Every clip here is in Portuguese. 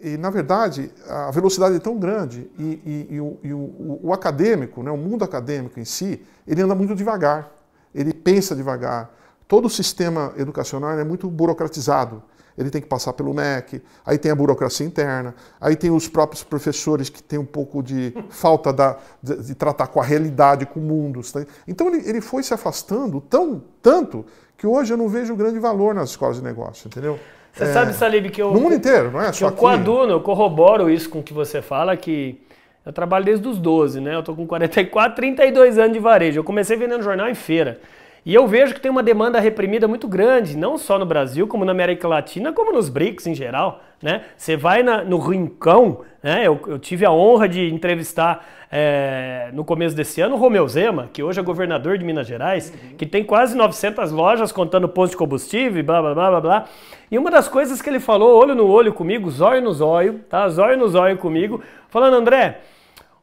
e, na verdade, a velocidade é tão grande e, e, e, o, e o, o, acadêmico, né, o mundo acadêmico em si, ele anda muito devagar, ele pensa devagar. Todo o sistema educacional é muito burocratizado. Ele tem que passar pelo MEC, aí tem a burocracia interna, aí tem os próprios professores que têm um pouco de falta da, de, de, tratar com a realidade, com o mundo. Então ele, ele foi se afastando tão, tanto que hoje eu não vejo grande valor nas escolas de negócio, entendeu? Você é, sabe, Salib, que eu. No mundo inteiro, não é? Que eu coaduno, eu corroboro isso com o que você fala, que eu trabalho desde os 12, né? Eu tô com 44, 32 anos de varejo. Eu comecei vendendo jornal em feira. E eu vejo que tem uma demanda reprimida muito grande, não só no Brasil, como na América Latina, como nos BRICS em geral. Né? Você vai na, no Rincão, né? eu, eu, tive a honra de entrevistar é, no começo desse ano o Romeu Zema, que hoje é governador de Minas Gerais, uhum. que tem quase 900 lojas contando posto de combustível, blá blá blá blá blá. E uma das coisas que ele falou, olho no olho comigo, zóio no zóio, tá? Zóio no zóio comigo, falando, André,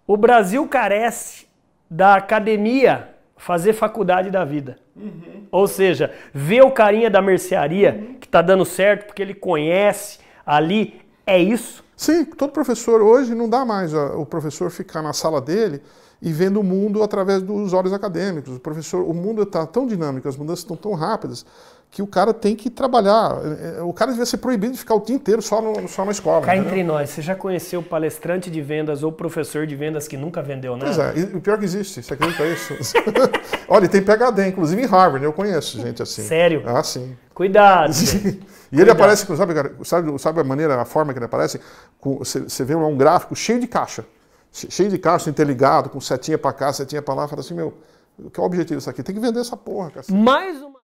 o Brasil carece da academia fazer faculdade da vida. Uhum. Ou seja, ver o carinha da mercearia uhum. que está dando certo porque ele conhece ali, é isso? Sim, todo professor hoje não dá mais o professor ficar na sala dele e vendo o mundo através dos olhos acadêmicos. O professor, o mundo está tão dinâmico, as mudanças estão tão rápidas que o cara tem que trabalhar. É, é, o cara devia ser proibido de ficar o dia inteiro só, no, só na escola. Cá entendeu? entre nós, você já conheceu palestrante de vendas ou professor de vendas que nunca vendeu nada? Pois é, e o pior que existe, você acredita isso? Olha, tem PHD, inclusive em Harvard, eu conheço gente assim. Sério? Ah, sim. Cuidado. E ele aparece, sabe, sabe, sabe a maneira, a forma que ele aparece? Você, vê um gráfico cheio de caixa. Cheio de caixa interligado, com setinha para cá, setinha para lá, fala assim, meu, qual é o objetivo disso aqui? Tem que vender essa porra, cara. Mais uma